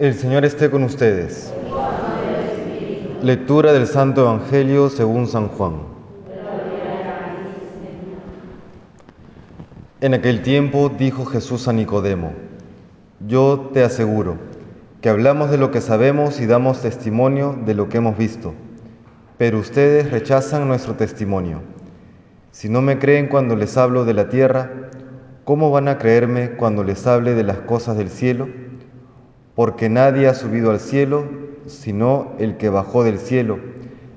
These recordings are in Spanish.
El Señor esté con ustedes. Lectura del Santo Evangelio según San Juan. En aquel tiempo dijo Jesús a Nicodemo, yo te aseguro que hablamos de lo que sabemos y damos testimonio de lo que hemos visto, pero ustedes rechazan nuestro testimonio. Si no me creen cuando les hablo de la tierra, ¿cómo van a creerme cuando les hable de las cosas del cielo? Porque nadie ha subido al cielo sino el que bajó del cielo,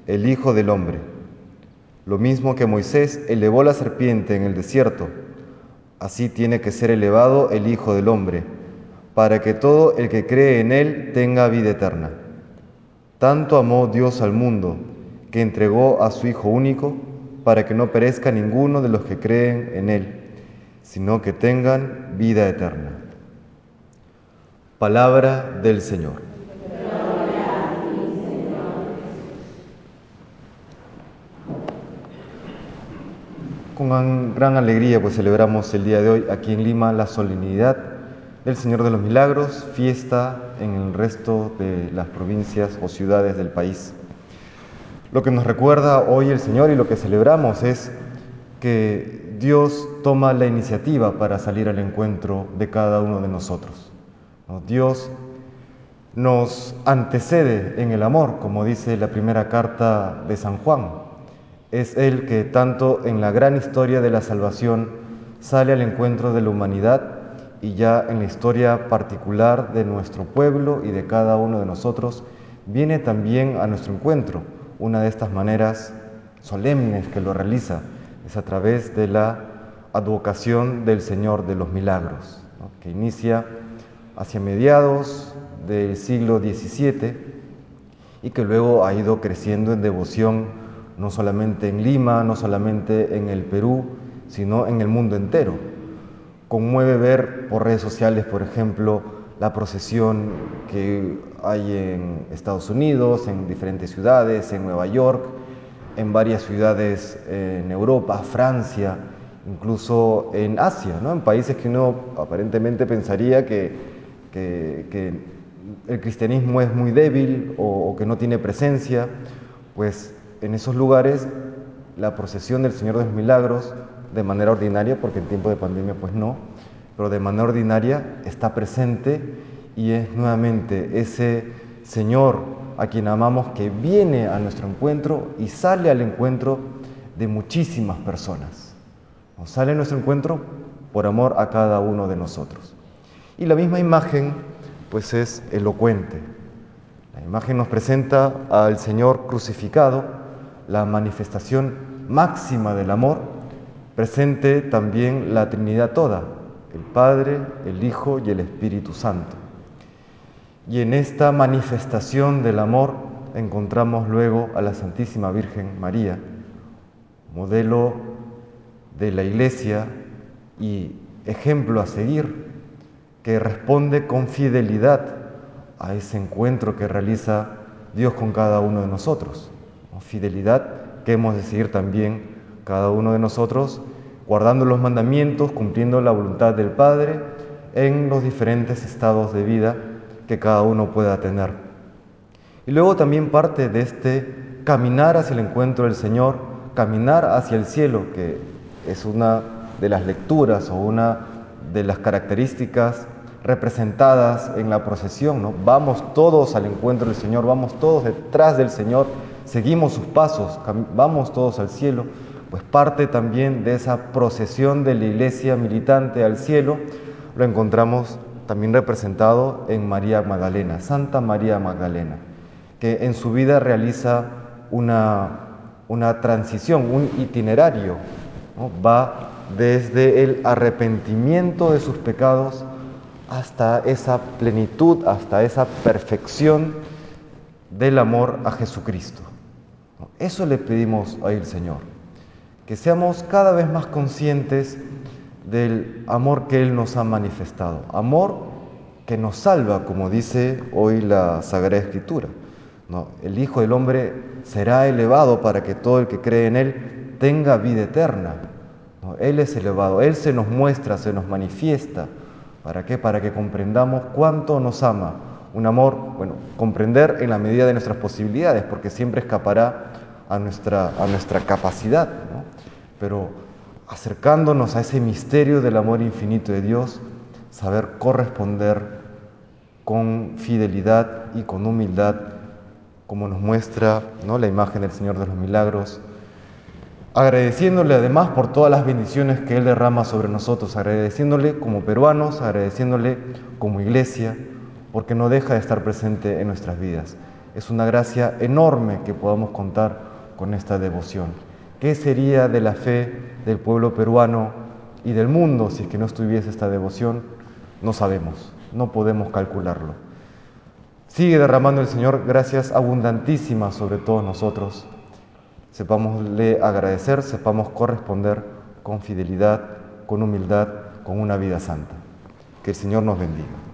el Hijo del Hombre. Lo mismo que Moisés elevó la serpiente en el desierto, así tiene que ser elevado el Hijo del Hombre, para que todo el que cree en él tenga vida eterna. Tanto amó Dios al mundo, que entregó a su Hijo único, para que no perezca ninguno de los que creen en él, sino que tengan vida eterna. Palabra del Señor. Con gran alegría pues celebramos el día de hoy aquí en Lima la solemnidad del Señor de los Milagros, fiesta en el resto de las provincias o ciudades del país. Lo que nos recuerda hoy el Señor y lo que celebramos es que Dios toma la iniciativa para salir al encuentro de cada uno de nosotros. Dios nos antecede en el amor, como dice la primera carta de San Juan. Es Él que tanto en la gran historia de la salvación sale al encuentro de la humanidad y ya en la historia particular de nuestro pueblo y de cada uno de nosotros, viene también a nuestro encuentro. Una de estas maneras solemnes que lo realiza es a través de la advocación del Señor de los Milagros, que inicia hacia mediados del siglo XVII y que luego ha ido creciendo en devoción no solamente en Lima, no solamente en el Perú, sino en el mundo entero. Conmueve ver por redes sociales, por ejemplo, la procesión que hay en Estados Unidos, en diferentes ciudades, en Nueva York, en varias ciudades en Europa, Francia, incluso en Asia, ¿no? en países que uno aparentemente pensaría que que, el cristianismo es muy débil o, que no tiene presencia, pues en esos lugares la procesión del Señor de los Milagros de manera ordinaria, porque en tiempo de pandemia pues no, pero de manera ordinaria está presente y es nuevamente ese Señor a quien amamos que viene a nuestro encuentro y sale al encuentro de muchísimas personas. Nos sale a nuestro encuentro por amor a cada uno de nosotros. Y la misma imagen pues es elocuente. La imagen nos presenta al Señor crucificado, la manifestación máxima del amor, presente también la Trinidad toda, el Padre, el Hijo y el Espíritu Santo. Y en esta manifestación del amor encontramos luego a la Santísima Virgen María, modelo de la Iglesia y ejemplo a seguir que responde con fidelidad a ese encuentro que realiza Dios con cada uno de nosotros. Fidelidad que hemos de seguir también cada uno de nosotros, guardando los mandamientos, cumpliendo la voluntad del Padre en los diferentes estados de vida que cada uno pueda tener. Y luego también parte de este caminar hacia el encuentro del Señor, caminar hacia el cielo, que es una de las lecturas o una de las características representadas en la procesión, ¿no? Vamos todos al encuentro del Señor, vamos todos detrás del Señor, seguimos sus pasos, vamos todos al cielo, pues parte también de esa procesión de la iglesia militante al cielo, lo encontramos también representado en María Magdalena, Santa María Magdalena, que en su vida realiza una, una transición, un itinerario, va desde el arrepentimiento de sus pecados hasta esa plenitud, hasta esa perfección del amor a Jesucristo. Eso le pedimos al Señor, que seamos cada vez más conscientes del amor que Él nos ha manifestado, amor que nos salva, como dice hoy la Sagrada Escritura. El Hijo del Hombre será elevado para que todo el que cree en Él tenga vida eterna. Él es elevado, Él se nos muestra, se nos manifiesta. ¿Para qué? Para que comprendamos cuánto nos ama, un amor, bueno, comprender en la medida de nuestras posibilidades, porque siempre escapará a nuestra, a nuestra capacidad, ¿no? pero acercándonos a ese misterio del amor infinito de Dios, saber corresponder con fidelidad y con humildad, como nos muestra ¿no? la imagen del Señor de los Milagros, agradeciéndole además por todas las bendiciones que Él derrama sobre nosotros, agradeciéndole como peruanos, agradeciéndole como iglesia, porque no deja de estar presente en nuestras vidas. Es una gracia enorme que podamos contar con esta devoción. ¿Qué sería de la fe del pueblo peruano y del mundo si es que no estuviese esta devoción? No sabemos, no podemos calcularlo. Sigue derramando el Señor gracias abundantísimas sobre todos nosotros sepámosle agradecer, sepamos corresponder con fidelidad, con humildad, con una vida santa. Que el Señor nos bendiga.